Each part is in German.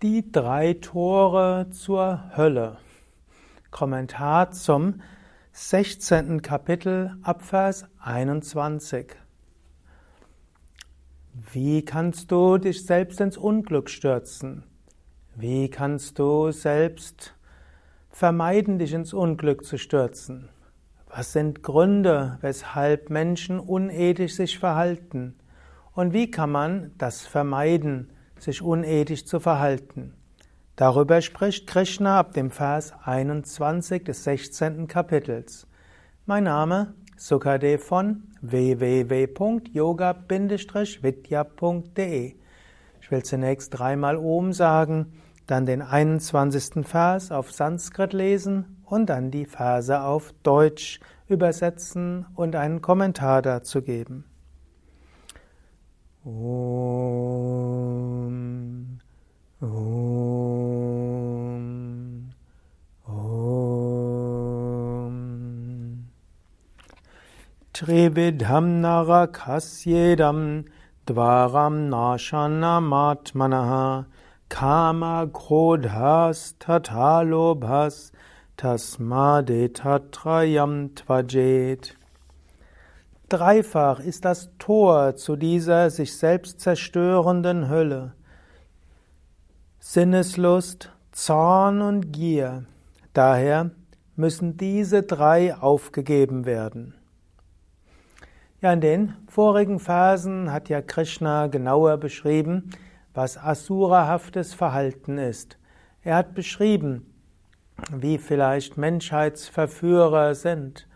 Die drei Tore zur Hölle. Kommentar zum 16. Kapitel Abvers 21. Wie kannst du dich selbst ins Unglück stürzen? Wie kannst du selbst vermeiden, dich ins Unglück zu stürzen? Was sind Gründe, weshalb Menschen unethisch sich verhalten? Und wie kann man das vermeiden? Sich unethisch zu verhalten. Darüber spricht Krishna ab dem Vers 21 des 16. Kapitels. Mein Name Sukadev von www.yoga-vidya.de. Ich will zunächst dreimal Om sagen, dann den 21. Vers auf Sanskrit lesen und dann die Verse auf Deutsch übersetzen und einen Kommentar dazu geben. Om. Dvaram nashanamaatmanaha kama krodhas tatalobhas tasmadetatrayam tvajet. Dreifach ist das Tor zu dieser sich selbst zerstörenden Hölle. Sinneslust, Zorn und Gier. Daher müssen diese drei aufgegeben werden. Ja, in den vorigen Versen hat ja Krishna genauer beschrieben, was asurahaftes Verhalten ist. Er hat beschrieben, wie vielleicht Menschheitsverführer sind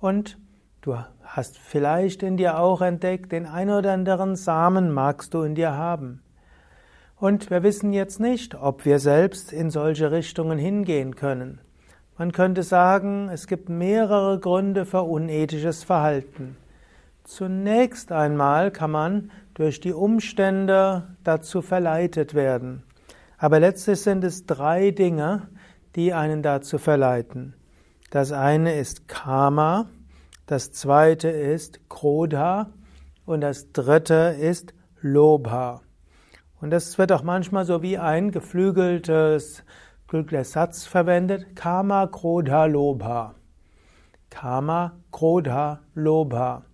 und Du hast vielleicht in dir auch entdeckt, den ein oder anderen Samen magst du in dir haben. Und wir wissen jetzt nicht, ob wir selbst in solche Richtungen hingehen können. Man könnte sagen, es gibt mehrere Gründe für unethisches Verhalten. Zunächst einmal kann man durch die Umstände dazu verleitet werden. Aber letztlich sind es drei Dinge, die einen dazu verleiten. Das eine ist Karma, das zweite ist Krodha und das dritte ist Lobha. Und das wird auch manchmal so wie ein geflügeltes Satz verwendet. Kama, Krodha, Lobha. Kama, Krodha, Lobha.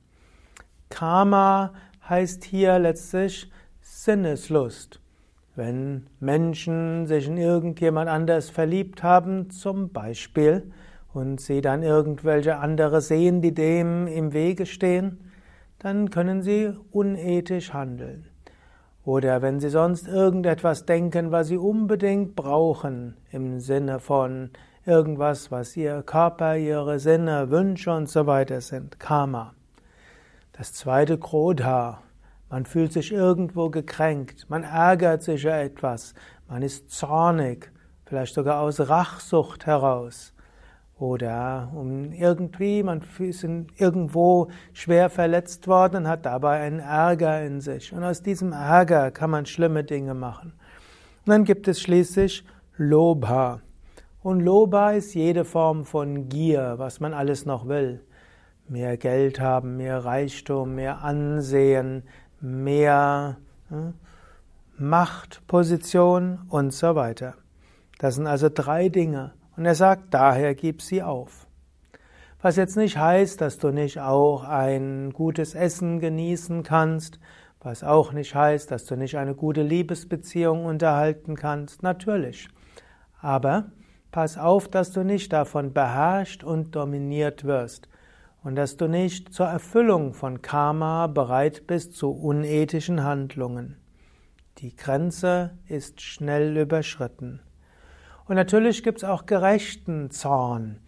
Kama heißt hier letztlich Sinneslust. Wenn Menschen sich in irgendjemand anders verliebt haben, zum Beispiel, und sie dann irgendwelche andere sehen, die dem im Wege stehen, dann können sie unethisch handeln. Oder wenn sie sonst irgendetwas denken, was sie unbedingt brauchen, im Sinne von irgendwas, was ihr Körper, ihre Sinne, Wünsche und so weiter sind, Karma. Das zweite Krodha, man fühlt sich irgendwo gekränkt, man ärgert sich über etwas, man ist zornig, vielleicht sogar aus Rachsucht heraus. Oder um irgendwie, man ist irgendwo schwer verletzt worden und hat dabei einen Ärger in sich. Und aus diesem Ärger kann man schlimme Dinge machen. Und dann gibt es schließlich Lobha. Und Lobha ist jede Form von Gier, was man alles noch will. Mehr Geld haben, mehr Reichtum, mehr Ansehen, mehr hm, Macht, Position und so weiter. Das sind also drei Dinge. Und er sagt, daher gib sie auf. Was jetzt nicht heißt, dass du nicht auch ein gutes Essen genießen kannst, was auch nicht heißt, dass du nicht eine gute Liebesbeziehung unterhalten kannst, natürlich. Aber pass auf, dass du nicht davon beherrscht und dominiert wirst und dass du nicht zur Erfüllung von Karma bereit bist zu unethischen Handlungen. Die Grenze ist schnell überschritten. Und natürlich gibt es auch gerechten Zorn.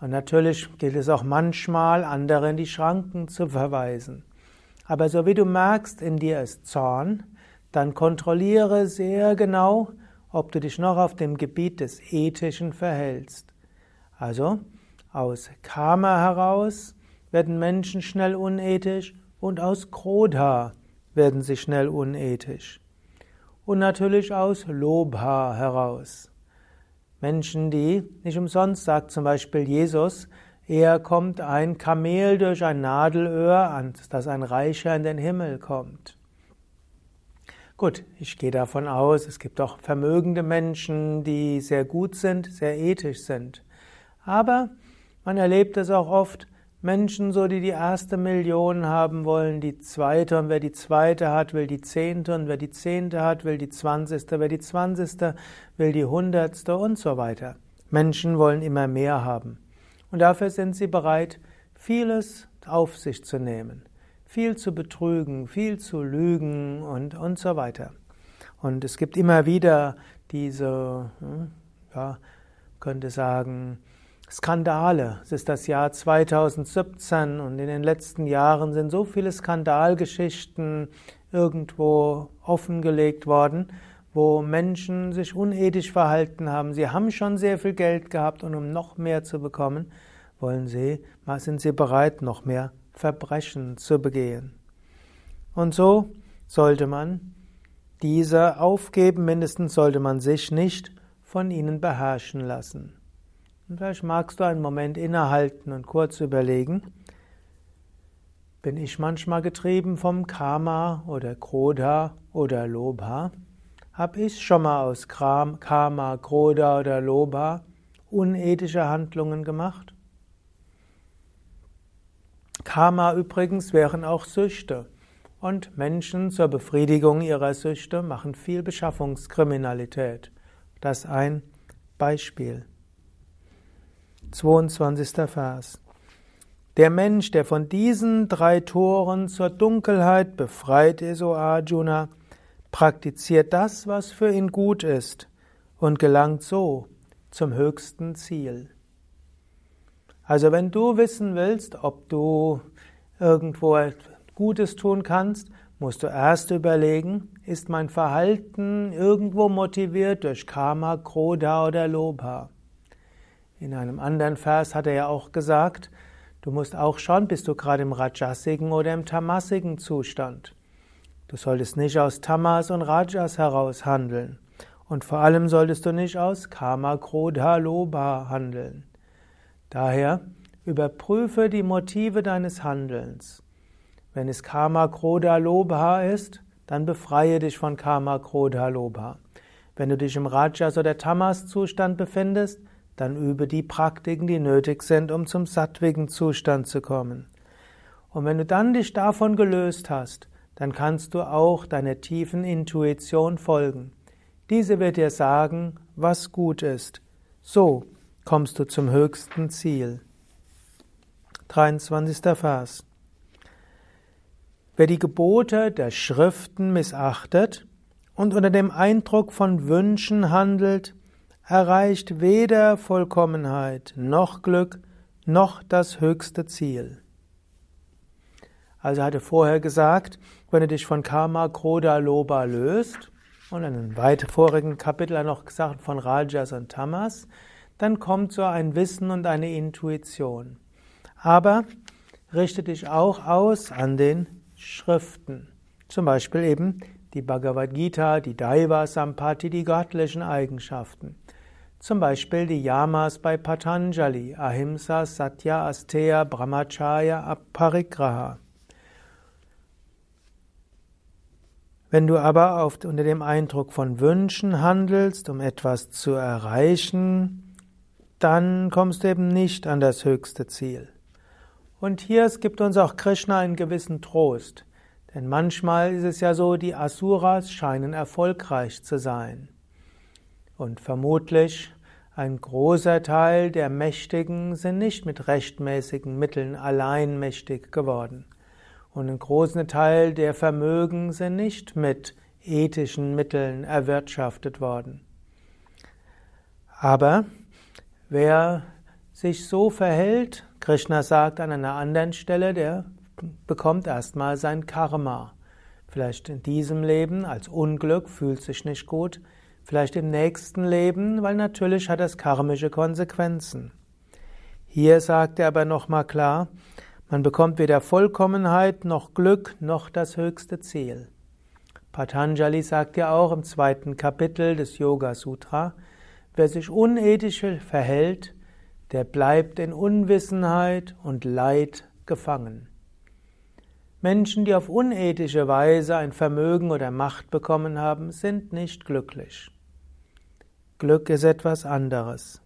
Und natürlich gilt es auch manchmal, andere in die Schranken zu verweisen. Aber so wie du merkst, in dir ist Zorn, dann kontrolliere sehr genau, ob du dich noch auf dem Gebiet des Ethischen verhältst. Also, aus Karma heraus werden Menschen schnell unethisch und aus Krodha werden sie schnell unethisch. Und natürlich aus Lobha heraus. Menschen, die nicht umsonst sagt zum Beispiel Jesus, eher kommt ein Kamel durch ein Nadelöhr, dass ein Reicher in den Himmel kommt. Gut, ich gehe davon aus, es gibt auch vermögende Menschen, die sehr gut sind, sehr ethisch sind. Aber man erlebt es auch oft, Menschen, so die die erste Million haben wollen, die zweite und wer die zweite hat, will die zehnte und wer die zehnte hat, will die zwanzigste, wer die zwanzigste, will die hundertste und so weiter. Menschen wollen immer mehr haben. Und dafür sind sie bereit, vieles auf sich zu nehmen viel zu betrügen, viel zu lügen und, und so weiter. Und es gibt immer wieder diese, hm, ja, könnte sagen, Skandale. Es ist das Jahr 2017 und in den letzten Jahren sind so viele Skandalgeschichten irgendwo offengelegt worden, wo Menschen sich unethisch verhalten haben. Sie haben schon sehr viel Geld gehabt und um noch mehr zu bekommen, wollen sie, sind sie bereit, noch mehr Verbrechen zu begehen. Und so sollte man diese aufgeben, mindestens sollte man sich nicht von ihnen beherrschen lassen. Und vielleicht magst du einen Moment innehalten und kurz überlegen, bin ich manchmal getrieben vom Karma oder Krodha oder Lobha? Hab ich schon mal aus Karma, Krodha oder Lobha unethische Handlungen gemacht? Karma übrigens wären auch Süchte. Und Menschen zur Befriedigung ihrer Süchte machen viel Beschaffungskriminalität. Das ein Beispiel. 22. Vers. Der Mensch, der von diesen drei Toren zur Dunkelheit befreit ist, o Arjuna, praktiziert das, was für ihn gut ist und gelangt so zum höchsten Ziel. Also wenn du wissen willst, ob du irgendwo Gutes tun kannst, musst du erst überlegen, ist mein Verhalten irgendwo motiviert durch Karma, Krodha oder Lobha? In einem anderen Vers hat er ja auch gesagt, du musst auch schauen, bist du gerade im Rajasigen oder im Tamasigen Zustand. Du solltest nicht aus Tamas und Rajas heraus handeln. Und vor allem solltest du nicht aus Karma, Krodha, Lobha handeln. Daher überprüfe die Motive deines Handelns. Wenn es Karma, Krodha, Lobha ist, dann befreie dich von Karma, Krodha, Lobha. Wenn du dich im Rajas oder Tamas Zustand befindest, dann übe die Praktiken, die nötig sind, um zum sattwigen Zustand zu kommen. Und wenn du dann dich davon gelöst hast, dann kannst du auch deiner tiefen Intuition folgen. Diese wird dir sagen, was gut ist. So kommst du zum höchsten Ziel. 23. Vers. Wer die Gebote der Schriften missachtet und unter dem Eindruck von Wünschen handelt, erreicht weder Vollkommenheit noch Glück noch das höchste Ziel. Also hatte vorher gesagt, wenn du dich von Karma, Krodha, Loba löst, und in einem weit vorigen Kapitel hat er noch gesagt von Rajas und Tamas, dann kommt so ein Wissen und eine Intuition. Aber richte dich auch aus an den Schriften. Zum Beispiel eben die Bhagavad Gita, die Daiva Sampati, die göttlichen Eigenschaften. Zum Beispiel die Yamas bei Patanjali, Ahimsa, Satya, Asteya, Brahmacharya, Aparigraha. Wenn du aber oft unter dem Eindruck von Wünschen handelst, um etwas zu erreichen, dann kommst du eben nicht an das höchste Ziel. Und hier gibt uns auch Krishna einen gewissen Trost. Denn manchmal ist es ja so, die Asuras scheinen erfolgreich zu sein. Und vermutlich ein großer Teil der Mächtigen sind nicht mit rechtmäßigen Mitteln allein mächtig geworden. Und ein großer Teil der Vermögen sind nicht mit ethischen Mitteln erwirtschaftet worden. Aber Wer sich so verhält, Krishna sagt an einer anderen Stelle, der bekommt erstmal sein Karma. Vielleicht in diesem Leben als Unglück, fühlt sich nicht gut, vielleicht im nächsten Leben, weil natürlich hat das karmische Konsequenzen. Hier sagt er aber nochmal klar, man bekommt weder Vollkommenheit noch Glück noch das höchste Ziel. Patanjali sagt ja auch im zweiten Kapitel des Yoga Sutra, Wer sich unethisch verhält, der bleibt in Unwissenheit und Leid gefangen. Menschen, die auf unethische Weise ein Vermögen oder Macht bekommen haben, sind nicht glücklich. Glück ist etwas anderes.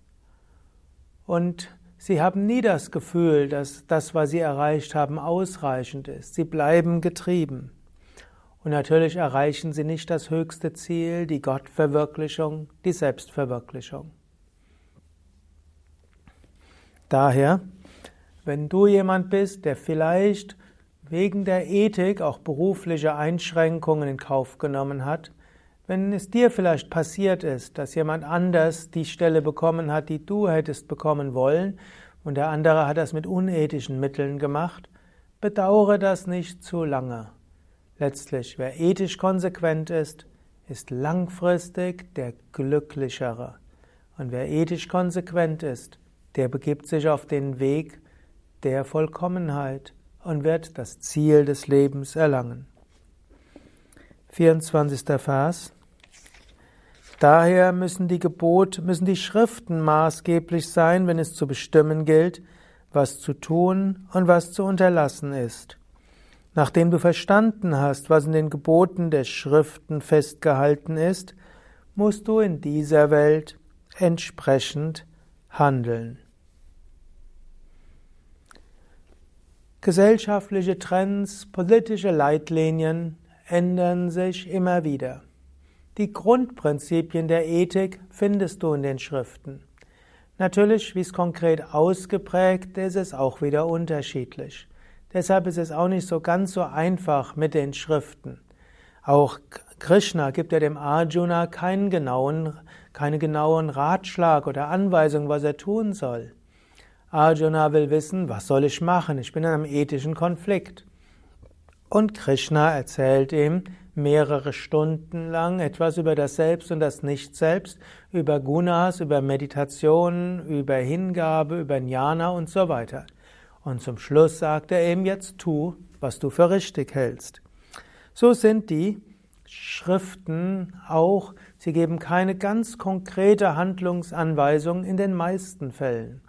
Und sie haben nie das Gefühl, dass das, was sie erreicht haben, ausreichend ist. Sie bleiben getrieben. Und natürlich erreichen sie nicht das höchste Ziel, die Gottverwirklichung, die Selbstverwirklichung. Daher, wenn du jemand bist, der vielleicht wegen der Ethik auch berufliche Einschränkungen in Kauf genommen hat, wenn es dir vielleicht passiert ist, dass jemand anders die Stelle bekommen hat, die du hättest bekommen wollen, und der andere hat das mit unethischen Mitteln gemacht, bedauere das nicht zu lange. Letztlich, wer ethisch konsequent ist, ist langfristig der Glücklichere. Und wer ethisch konsequent ist, der begibt sich auf den Weg der Vollkommenheit und wird das Ziel des Lebens erlangen. 24. Vers. Daher müssen die Gebote, müssen die Schriften maßgeblich sein, wenn es zu bestimmen gilt, was zu tun und was zu unterlassen ist. Nachdem du verstanden hast, was in den Geboten der Schriften festgehalten ist, musst du in dieser Welt entsprechend handeln. Gesellschaftliche Trends, politische Leitlinien ändern sich immer wieder. Die Grundprinzipien der Ethik findest du in den Schriften. Natürlich, wie es konkret ausgeprägt ist, ist auch wieder unterschiedlich. Deshalb ist es auch nicht so ganz so einfach mit den Schriften. Auch Krishna gibt ja dem Arjuna keinen genauen, keine genauen Ratschlag oder Anweisung, was er tun soll. Arjuna will wissen, was soll ich machen? Ich bin in einem ethischen Konflikt. Und Krishna erzählt ihm mehrere Stunden lang etwas über das Selbst und das Nicht-Selbst, über Gunas, über Meditation, über Hingabe, über Jnana und so weiter. Und zum Schluss sagt er ihm, jetzt tu, was du für richtig hältst. So sind die Schriften auch, sie geben keine ganz konkrete Handlungsanweisung in den meisten Fällen.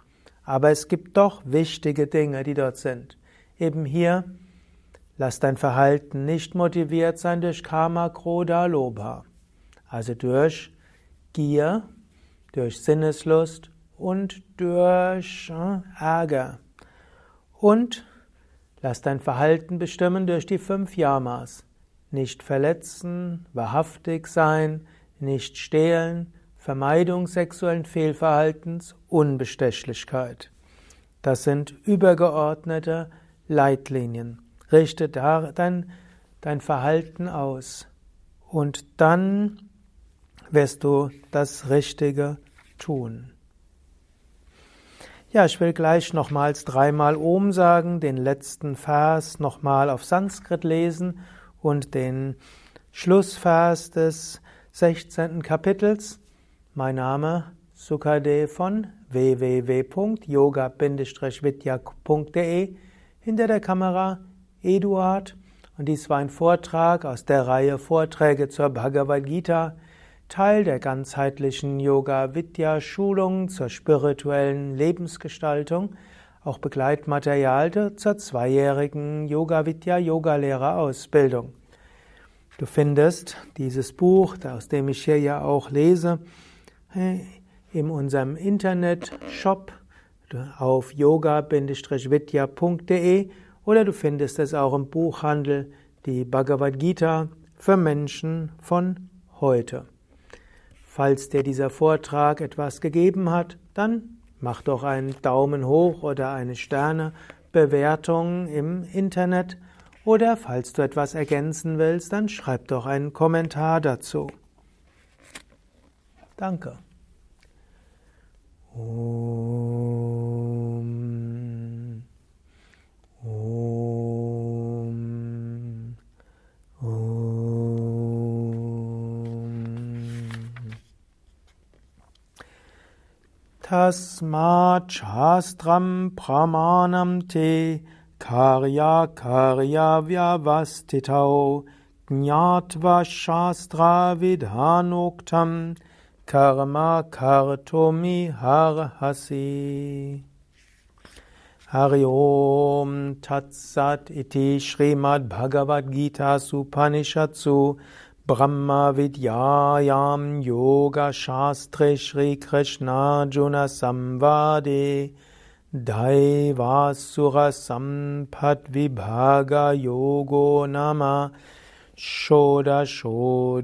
Aber es gibt doch wichtige Dinge, die dort sind. Eben hier, lass dein Verhalten nicht motiviert sein durch Karma, Kroda, Lobha. Also durch Gier, durch Sinneslust und durch äh, Ärger. Und lass dein Verhalten bestimmen durch die fünf Yamas. Nicht verletzen, wahrhaftig sein, nicht stehlen, Vermeidung sexuellen Fehlverhaltens, Unbestechlichkeit. Das sind übergeordnete Leitlinien. Richte dein, dein Verhalten aus und dann wirst du das Richtige tun. Ja, ich will gleich nochmals dreimal Om sagen, den letzten Vers nochmal auf Sanskrit lesen und den Schlussvers des 16. Kapitels. Mein Name Sukade von www.yoga-vidya.de Hinter der Kamera Eduard und dies war ein Vortrag aus der Reihe Vorträge zur Bhagavad Gita, Teil der ganzheitlichen Yoga Vidya Schulung zur spirituellen Lebensgestaltung, auch Begleitmaterial zur zweijährigen Yoga Vidya Yogalehrerausbildung. Du findest dieses Buch, aus dem ich hier ja auch lese, in unserem Internet-Shop auf yoga-vidya.de oder du findest es auch im Buchhandel, die Bhagavad Gita für Menschen von heute. Falls dir dieser Vortrag etwas gegeben hat, dann mach doch einen Daumen hoch oder eine Sternebewertung im Internet oder falls du etwas ergänzen willst, dann schreib doch einen Kommentar dazu. Danke. Om. Om. Om. Tasmat Shastram Pramanam Te Karya Karya Vyavastitau Jnatva Shastra Vidhanoktam Karma Kartomi Harhasi. Hari Om Tat Iti Srimad Bhagavad Gita Supanishatsu Brahma Vidyayam Yoga Shastre Shri Krishna Juna Samvade Daivasura Sampat Vibhaga Yogo Nama Shoda Shodhyayaha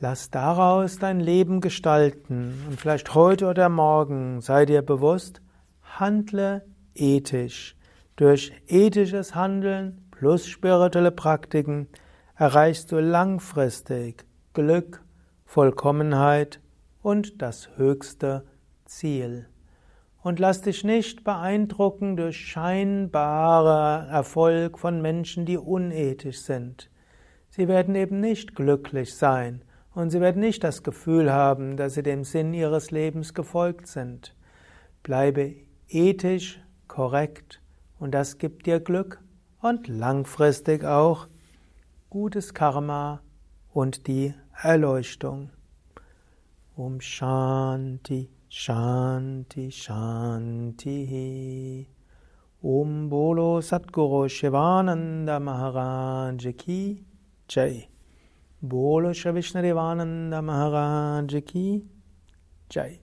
Lass daraus dein Leben gestalten und vielleicht heute oder morgen sei dir bewusst, handle ethisch. Durch ethisches Handeln plus spirituelle Praktiken erreichst du langfristig Glück, Vollkommenheit und das höchste Ziel. Und lass dich nicht beeindrucken durch scheinbarer Erfolg von Menschen, die unethisch sind. Sie werden eben nicht glücklich sein und sie werden nicht das Gefühl haben, dass sie dem Sinn ihres Lebens gefolgt sind. Bleibe ethisch korrekt und das gibt dir Glück und langfristig auch gutes Karma und die Erleuchtung. Um Shanti, Shanti, Shanti. Om Bolo Satguru Shivananda Maharaj Ki Jai. Bolo Shri Vishnadevananda Maharaj Ki Jai.